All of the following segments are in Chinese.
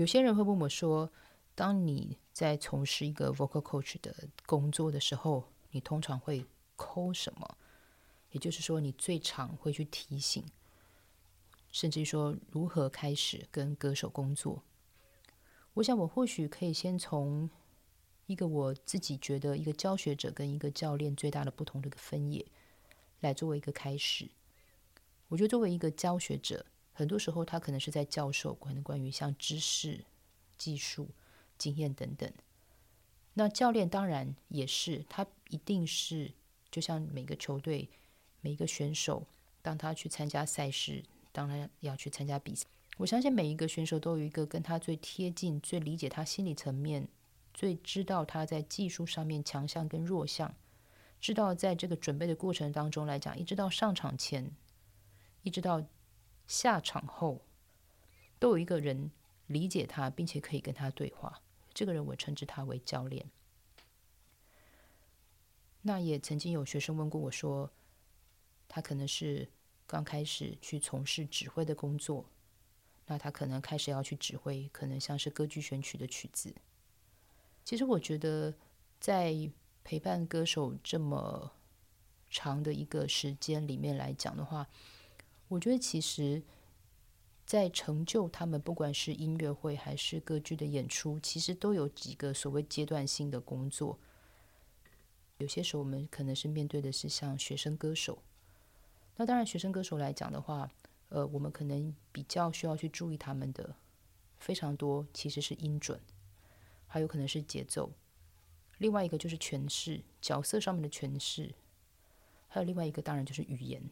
有些人会问我说：“当你在从事一个 vocal coach 的工作的时候，你通常会抠什么？也就是说，你最常会去提醒，甚至于说如何开始跟歌手工作？”我想，我或许可以先从一个我自己觉得一个教学者跟一个教练最大的不同的一个分野来作为一个开始。我觉得，作为一个教学者，很多时候他可能是在教授可能关于像知识、技术、经验等等。那教练当然也是，他一定是就像每个球队、每一个选手，当他去参加赛事，当然要去参加比赛。我相信每一个选手都有一个跟他最贴近、最理解他心理层面、最知道他在技术上面强项跟弱项，知道在这个准备的过程当中来讲，一直到上场前，一直到下场后，都有一个人理解他，并且可以跟他对话。这个人我称之他为教练。那也曾经有学生问过我说，他可能是刚开始去从事指挥的工作。那他可能开始要去指挥，可能像是歌剧选曲的曲子。其实我觉得，在陪伴歌手这么长的一个时间里面来讲的话，我觉得其实，在成就他们，不管是音乐会还是歌剧的演出，其实都有几个所谓阶段性的工作。有些时候我们可能是面对的是像学生歌手，那当然学生歌手来讲的话。呃，我们可能比较需要去注意他们的非常多，其实是音准，还有可能是节奏。另外一个就是诠释角色上面的诠释，还有另外一个当然就是语言。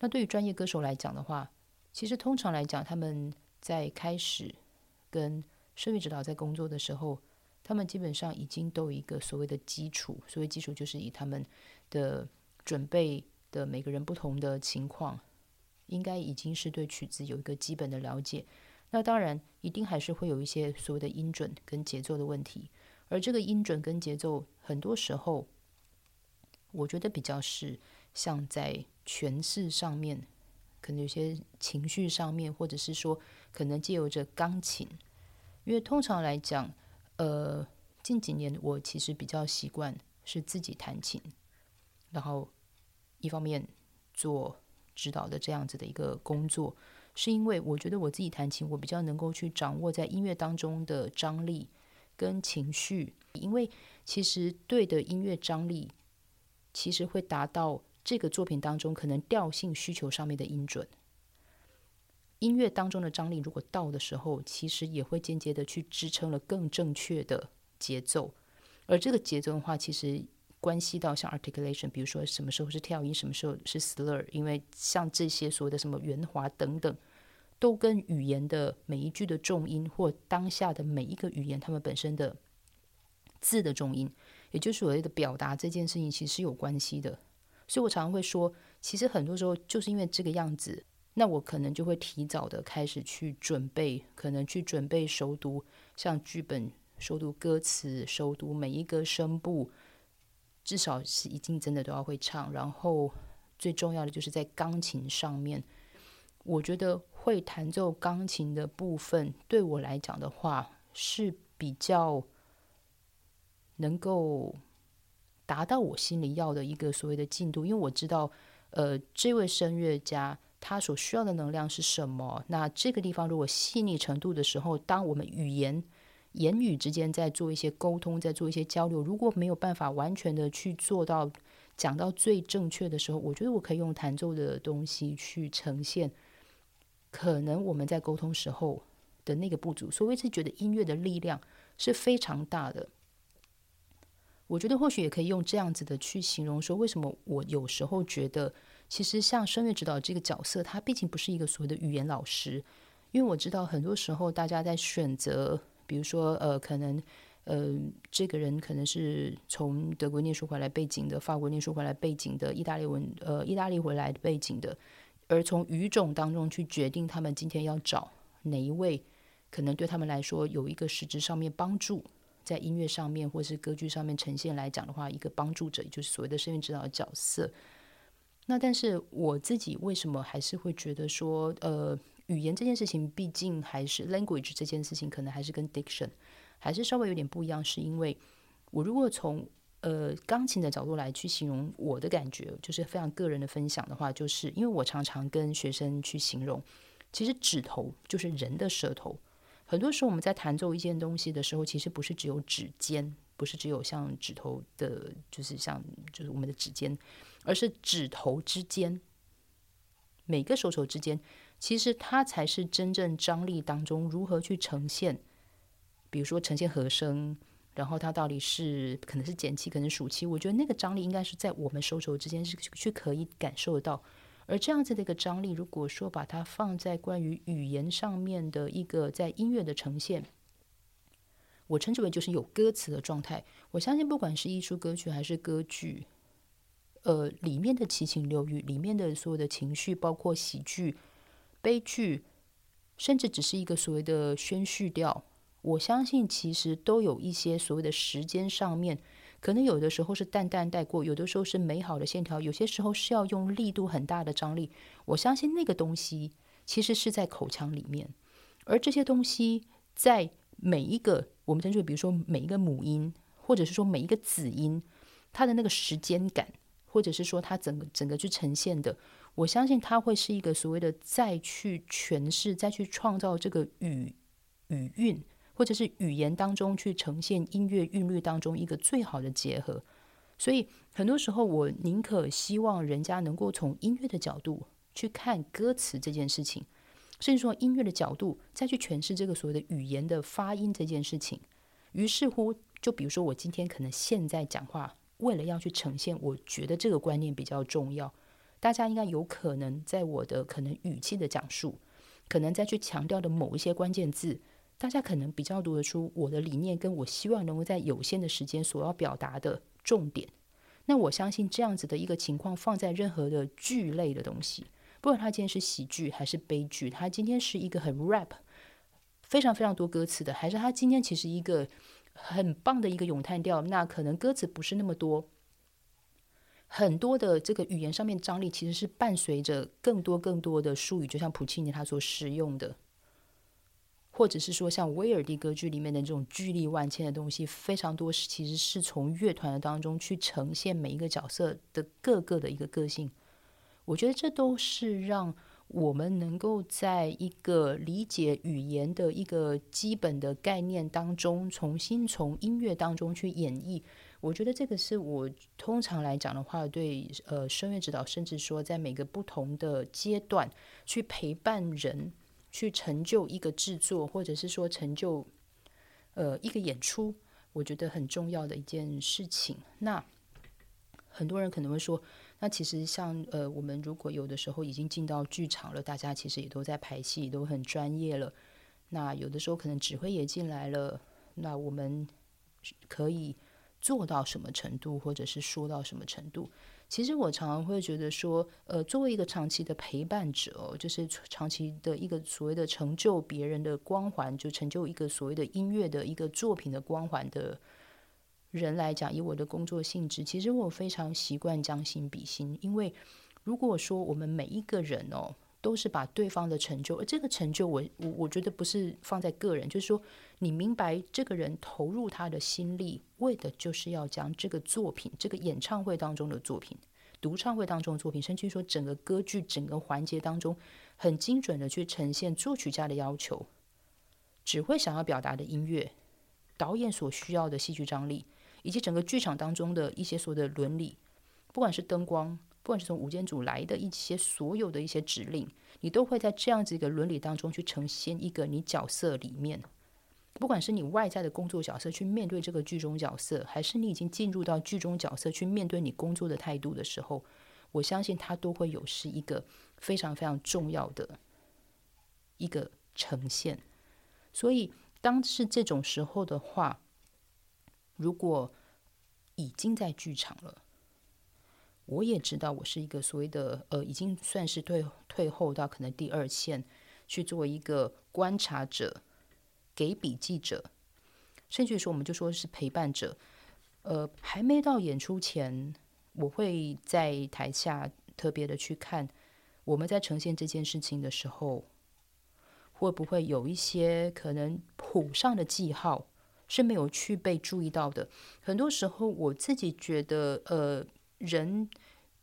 那对于专业歌手来讲的话，其实通常来讲，他们在开始跟声乐指导在工作的时候，他们基本上已经都有一个所谓的基础。所谓基础，就是以他们的准备的每个人不同的情况。应该已经是对曲子有一个基本的了解，那当然一定还是会有一些所谓的音准跟节奏的问题，而这个音准跟节奏，很多时候我觉得比较是像在诠释上面，可能有些情绪上面，或者是说可能借由着钢琴，因为通常来讲，呃，近几年我其实比较习惯是自己弹琴，然后一方面做。指导的这样子的一个工作，是因为我觉得我自己弹琴，我比较能够去掌握在音乐当中的张力跟情绪，因为其实对的音乐张力，其实会达到这个作品当中可能调性需求上面的音准。音乐当中的张力如果到的时候，其实也会间接的去支撑了更正确的节奏，而这个节奏的话，其实。关系到像 articulation，比如说什么时候是跳音，什么时候是 slur，因为像这些所谓的什么圆滑等等，都跟语言的每一句的重音或当下的每一个语言他们本身的字的重音，也就是所谓的表达这件事情，其实是有关系的。所以我常常会说，其实很多时候就是因为这个样子，那我可能就会提早的开始去准备，可能去准备熟读像剧本、熟读歌词、熟读每一个声部。至少是已经真的都要会唱，然后最重要的就是在钢琴上面，我觉得会弹奏钢琴的部分，对我来讲的话是比较能够达到我心里要的一个所谓的进度，因为我知道，呃，这位声乐家他所需要的能量是什么。那这个地方如果细腻程度的时候，当我们语言。言语之间在做一些沟通，在做一些交流。如果没有办法完全的去做到讲到最正确的时候，我觉得我可以用弹奏的东西去呈现，可能我们在沟通时候的那个不足。所以是觉得音乐的力量是非常大的。我觉得或许也可以用这样子的去形容说，为什么我有时候觉得，其实像声乐指导这个角色，他毕竟不是一个所谓的语言老师，因为我知道很多时候大家在选择。比如说，呃，可能，呃，这个人可能是从德国念书回来背景的，法国念书回来背景的，意大利文，呃，意大利回来背景的，而从语种当中去决定他们今天要找哪一位，可能对他们来说有一个实质上面帮助，在音乐上面或是歌剧上面呈现来讲的话，一个帮助者，也就是所谓的声乐指导的角色。那但是我自己为什么还是会觉得说，呃，语言这件事情，毕竟还是 language 这件事情，可能还是跟 diction 还是稍微有点不一样。是因为我如果从呃钢琴的角度来去形容我的感觉，就是非常个人的分享的话，就是因为我常常跟学生去形容，其实指头就是人的舌头。很多时候我们在弹奏一件东西的时候，其实不是只有指尖，不是只有像指头的，就是像就是我们的指尖，而是指头之间，每个手手之间。其实它才是真正张力当中如何去呈现，比如说呈现和声，然后它到底是可能是减气，可能数气。我觉得那个张力应该是在我们手手之间是去可以感受得到。而这样子的一个张力，如果说把它放在关于语言上面的一个在音乐的呈现，我称之为就是有歌词的状态。我相信不管是艺术歌曲还是歌剧，呃，里面的七情六欲，里面的所有的情绪，包括喜剧。悲剧，甚至只是一个所谓的宣叙调，我相信其实都有一些所谓的时间上面，可能有的时候是淡淡带过，有的时候是美好的线条，有些时候是要用力度很大的张力。我相信那个东西其实是在口腔里面，而这些东西在每一个我们称之为，比如说每一个母音，或者是说每一个子音，它的那个时间感，或者是说它整个整个去呈现的。我相信它会是一个所谓的再去诠释、再去创造这个语语韵，或者是语言当中去呈现音乐韵律当中一个最好的结合。所以很多时候，我宁可希望人家能够从音乐的角度去看歌词这件事情，甚至说音乐的角度再去诠释这个所谓的语言的发音这件事情。于是乎，就比如说我今天可能现在讲话，为了要去呈现，我觉得这个观念比较重要。大家应该有可能在我的可能语气的讲述，可能再去强调的某一些关键字，大家可能比较读得出我的理念，跟我希望能够在有限的时间所要表达的重点。那我相信这样子的一个情况，放在任何的剧类的东西，不管它今天是喜剧还是悲剧，它今天是一个很 rap，非常非常多歌词的，还是它今天其实一个很棒的一个咏叹调，那可能歌词不是那么多。很多的这个语言上面张力，其实是伴随着更多更多的术语，就像普契尼他所使用的，或者是说像威尔第歌剧里面的这种巨力万千的东西，非常多是其实是从乐团当中去呈现每一个角色的各个的一个个性。我觉得这都是让我们能够在一个理解语言的一个基本的概念当中，重新从音乐当中去演绎。我觉得这个是我通常来讲的话，对呃声乐指导，甚至说在每个不同的阶段去陪伴人，去成就一个制作，或者是说成就呃一个演出，我觉得很重要的一件事情。那很多人可能会说，那其实像呃我们如果有的时候已经进到剧场了，大家其实也都在排戏，都很专业了。那有的时候可能指挥也进来了，那我们可以。做到什么程度，或者是说到什么程度？其实我常常会觉得说，呃，作为一个长期的陪伴者，就是长期的一个所谓的成就别人的光环，就成就一个所谓的音乐的一个作品的光环的人来讲，以我的工作性质，其实我非常习惯将心比心，因为如果说我们每一个人哦。都是把对方的成就，而这个成就，我我我觉得不是放在个人，就是说，你明白这个人投入他的心力，为的就是要将这个作品，这个演唱会当中的作品，独唱会当中的作品，甚至说整个歌剧整个环节当中，很精准的去呈现作曲家的要求，只会想要表达的音乐，导演所需要的戏剧张力，以及整个剧场当中的一些所有的伦理，不管是灯光。不管是从五间组来的一些所有的一些指令，你都会在这样子一个伦理当中去呈现一个你角色里面，不管是你外在的工作角色去面对这个剧中角色，还是你已经进入到剧中角色去面对你工作的态度的时候，我相信它都会有是一个非常非常重要的一个呈现。所以，当是这种时候的话，如果已经在剧场了。我也知道，我是一个所谓的呃，已经算是退退后到可能第二线去做一个观察者、给笔记者，甚至说我们就说是陪伴者。呃，还没到演出前，我会在台下特别的去看我们在呈现这件事情的时候，会不会有一些可能谱上的记号是没有去被注意到的？很多时候，我自己觉得，呃，人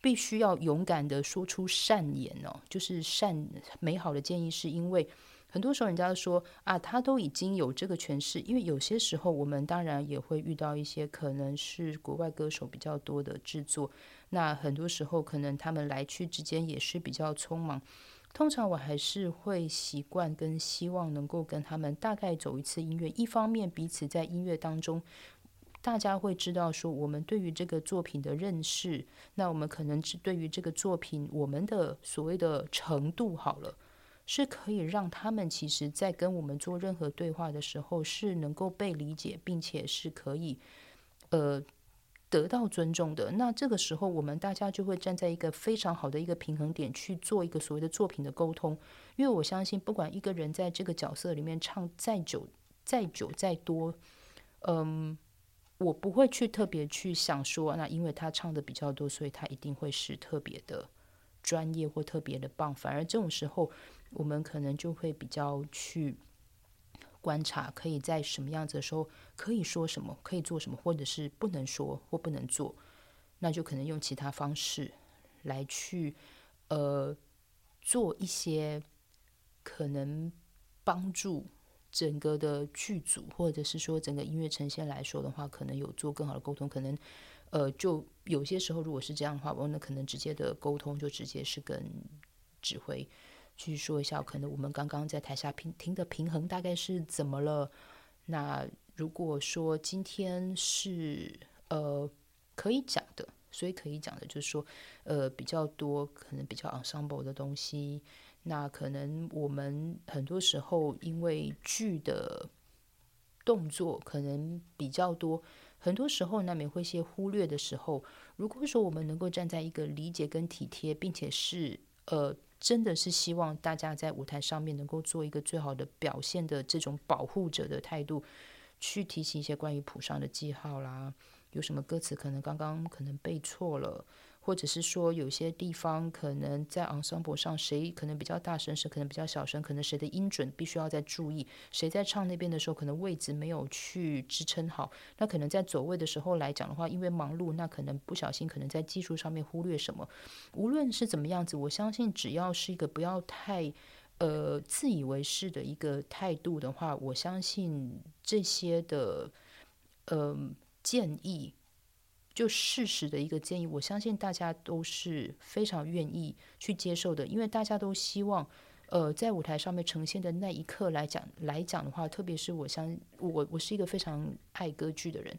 必须要勇敢的说出善言哦，就是善美好的建议，是因为。很多时候，人家说啊，他都已经有这个诠释。因为有些时候，我们当然也会遇到一些可能是国外歌手比较多的制作。那很多时候，可能他们来去之间也是比较匆忙。通常我还是会习惯跟希望能够跟他们大概走一次音乐。一方面，彼此在音乐当中，大家会知道说我们对于这个作品的认识。那我们可能是对于这个作品，我们的所谓的程度好了。是可以让他们其实，在跟我们做任何对话的时候，是能够被理解，并且是可以，呃，得到尊重的。那这个时候，我们大家就会站在一个非常好的一个平衡点去做一个所谓的作品的沟通。因为我相信，不管一个人在这个角色里面唱再久、再久、再多，嗯，我不会去特别去想说，那因为他唱的比较多，所以他一定会是特别的专业或特别的棒。反而这种时候。我们可能就会比较去观察，可以在什么样子的时候可以说什么，可以做什么，或者是不能说或不能做，那就可能用其他方式来去呃做一些可能帮助整个的剧组，或者是说整个音乐呈现来说的话，可能有做更好的沟通。可能呃，就有些时候如果是这样的话，我那可能直接的沟通就直接是跟指挥。去说一下，可能我们刚刚在台下平听的平衡大概是怎么了？那如果说今天是呃可以讲的，所以可以讲的就是说，呃比较多可能比较 ensemble 的东西，那可能我们很多时候因为剧的动作可能比较多，很多时候难免会些忽略的时候，如果说我们能够站在一个理解跟体贴，并且是呃。真的是希望大家在舞台上面能够做一个最好的表现的这种保护者的态度，去提醒一些关于谱上的记号啦，有什么歌词可能刚刚可能背错了。或者是说，有些地方可能在 ensemble 上，谁可能比较大声，谁可能比较小声，可能谁的音准必须要再注意。谁在唱那边的时候，可能位置没有去支撑好，那可能在走位的时候来讲的话，因为忙碌，那可能不小心，可能在技术上面忽略什么。无论是怎么样子，我相信只要是一个不要太呃自以为是的一个态度的话，我相信这些的呃建议。就事实的一个建议，我相信大家都是非常愿意去接受的，因为大家都希望，呃，在舞台上面呈现的那一刻来讲来讲的话，特别是我相我我是一个非常爱歌剧的人。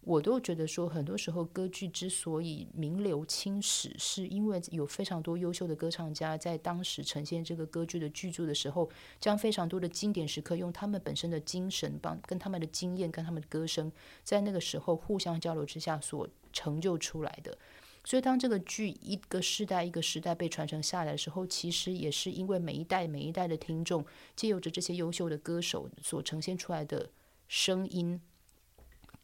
我都觉得说，很多时候歌剧之所以名留青史，是因为有非常多优秀的歌唱家在当时呈现这个歌剧的剧作的时候，将非常多的经典时刻用他们本身的精神帮跟他们的经验跟他们的歌声，在那个时候互相交流之下所成就出来的。所以，当这个剧一个时代一个时代被传承下来的时候，其实也是因为每一代每一代的听众，借由着这些优秀的歌手所呈现出来的声音。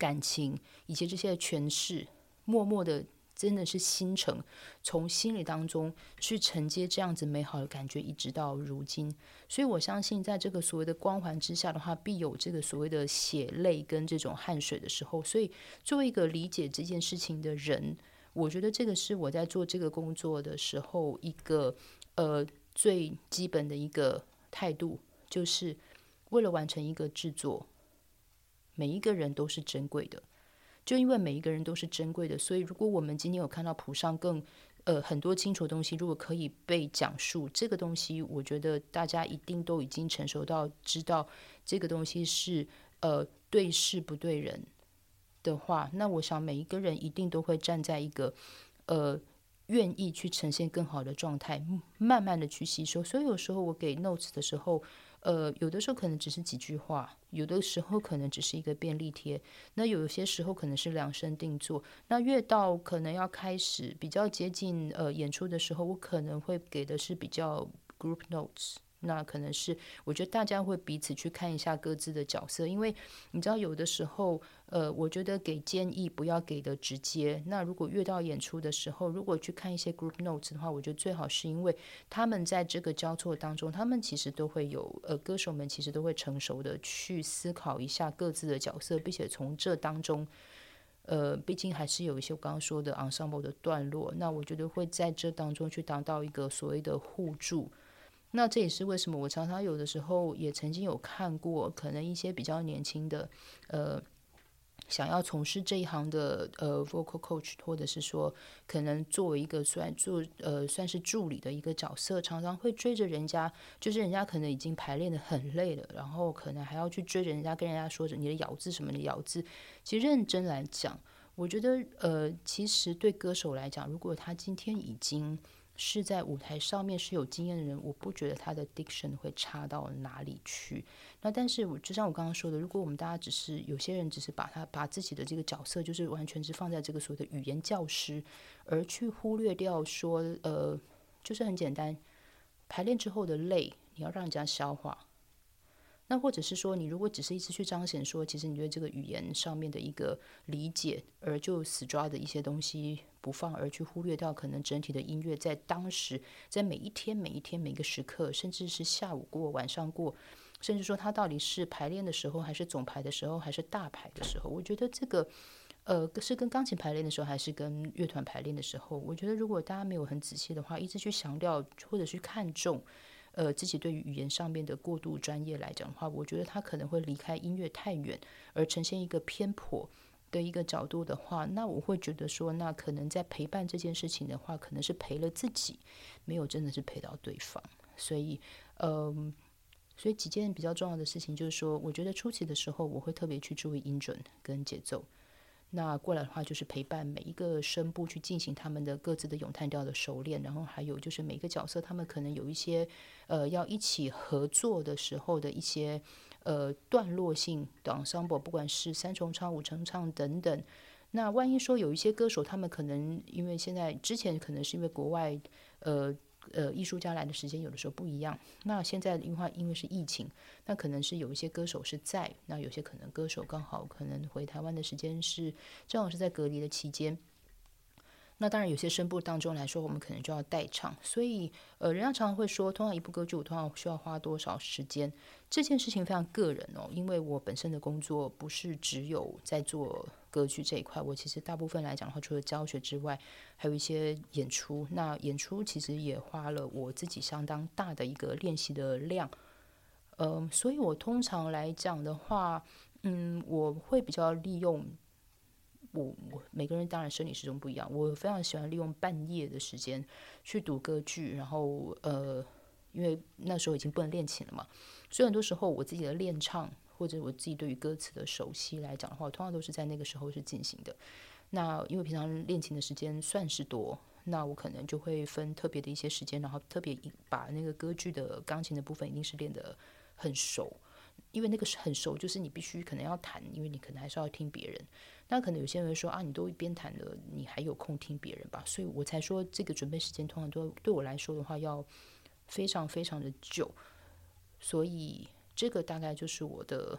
感情以及这些的诠释，默默的真的是心诚，从心里当中去承接这样子美好的感觉，一直到如今。所以我相信，在这个所谓的光环之下的话，必有这个所谓的血泪跟这种汗水的时候。所以，作为一个理解这件事情的人，我觉得这个是我在做这个工作的时候一个呃最基本的一个态度，就是为了完成一个制作。每一个人都是珍贵的，就因为每一个人都是珍贵的，所以如果我们今天有看到谱上更呃很多清楚的东西，如果可以被讲述，这个东西，我觉得大家一定都已经成熟到知道这个东西是呃对事不对人的话，那我想每一个人一定都会站在一个呃愿意去呈现更好的状态，慢慢的去吸收。所以有时候我给 notes 的时候。呃，有的时候可能只是几句话，有的时候可能只是一个便利贴，那有些时候可能是量身定做。那越到可能要开始比较接近呃演出的时候，我可能会给的是比较 group notes，那可能是我觉得大家会彼此去看一下各自的角色，因为你知道有的时候，呃，我觉得给建议不要给的直接。那如果越到演出的时候，如果去看一些 group notes 的话，我觉得最好是因为他们在这个交错当中，他们其实都会有呃，歌手们其实都会成熟的去思考一下各自的角色，并且从这当中。呃，毕竟还是有一些我刚刚说的 ensemble 的段落，那我觉得会在这当中去达到一个所谓的互助。那这也是为什么我常常有的时候也曾经有看过，可能一些比较年轻的，呃。想要从事这一行的呃，vocal coach，或者是说，可能作为一个算做呃算是助理的一个角色，常常会追着人家，就是人家可能已经排练的很累了，然后可能还要去追着人家，跟人家说着你的咬字什么的咬字。其实认真来讲，我觉得呃，其实对歌手来讲，如果他今天已经。是在舞台上面是有经验的人，我不觉得他的 diction 会差到哪里去。那但是我就像我刚刚说的，如果我们大家只是有些人只是把他把自己的这个角色就是完全是放在这个所谓的语言教师，而去忽略掉说呃，就是很简单，排练之后的累，你要让人家消化。那或者是说，你如果只是一直去彰显说，其实你对这个语言上面的一个理解，而就死抓的一些东西不放，而去忽略掉可能整体的音乐在当时，在每一天、每一天、每个时刻，甚至是下午过、晚上过，甚至说它到底是排练的时候，还是总排的时候，还是大排的时候，我觉得这个，呃，是跟钢琴排练的时候，还是跟乐团排练的时候，我觉得如果大家没有很仔细的话，一直去强调或者去看重。呃，自己对于语言上面的过度专业来讲的话，我觉得他可能会离开音乐太远，而呈现一个偏颇的一个角度的话，那我会觉得说，那可能在陪伴这件事情的话，可能是陪了自己，没有真的是陪到对方。所以，嗯，所以几件比较重要的事情就是说，我觉得初期的时候，我会特别去注意音准跟节奏。那过来的话，就是陪伴每一个声部去进行他们的各自的咏叹调的熟练，然后还有就是每个角色他们可能有一些呃要一起合作的时候的一些呃段落性的 ensemble，不管是三重唱、五重唱等等。那万一说有一些歌手，他们可能因为现在之前可能是因为国外呃。呃，艺术家来的时间有的时候不一样。那现在的话因为是疫情，那可能是有一些歌手是在，那有些可能歌手刚好可能回台湾的时间是正好是在隔离的期间。那当然，有些声部当中来说，我们可能就要代唱，所以呃，人家常常会说，通常一部歌剧，我通常需要花多少时间？这件事情非常个人哦，因为我本身的工作不是只有在做歌剧这一块，我其实大部分来讲的话，除了教学之外，还有一些演出。那演出其实也花了我自己相当大的一个练习的量，嗯，所以我通常来讲的话，嗯，我会比较利用。我我每个人当然生理时钟不一样，我非常喜欢利用半夜的时间去读歌剧，然后呃，因为那时候已经不能练琴了嘛，所以很多时候我自己的练唱或者我自己对于歌词的熟悉来讲的话，通常都是在那个时候是进行的。那因为平常练琴的时间算是多，那我可能就会分特别的一些时间，然后特别把那个歌剧的钢琴的部分一定是练得很熟，因为那个是很熟，就是你必须可能要弹，因为你可能还是要听别人。那可能有些人说啊，你都一边弹了，你还有空听别人吧？所以我才说这个准备时间通常都对我来说的话要非常非常的久，所以这个大概就是我的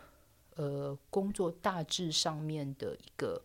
呃工作大致上面的一个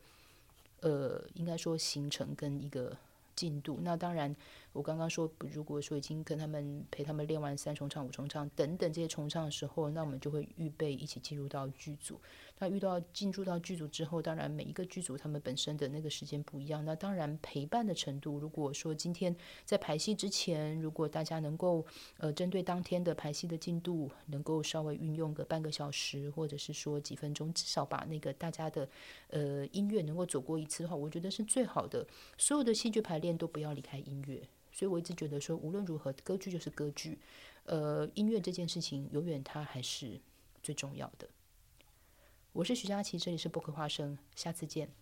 呃应该说行程跟一个进度。那当然。我刚刚说，如果说已经跟他们陪他们练完三重唱、五重唱等等这些重唱的时候，那我们就会预备一起进入到剧组。那遇到进驻到剧组之后，当然每一个剧组他们本身的那个时间不一样。那当然陪伴的程度，如果说今天在排戏之前，如果大家能够呃针对当天的排戏的进度，能够稍微运用个半个小时，或者是说几分钟，至少把那个大家的呃音乐能够走过一次的话，我觉得是最好的。所有的戏剧排练都不要离开音乐。所以我一直觉得说，无论如何，歌剧就是歌剧，呃，音乐这件事情永远它还是最重要的。我是徐佳琪，这里是博客花生，下次见。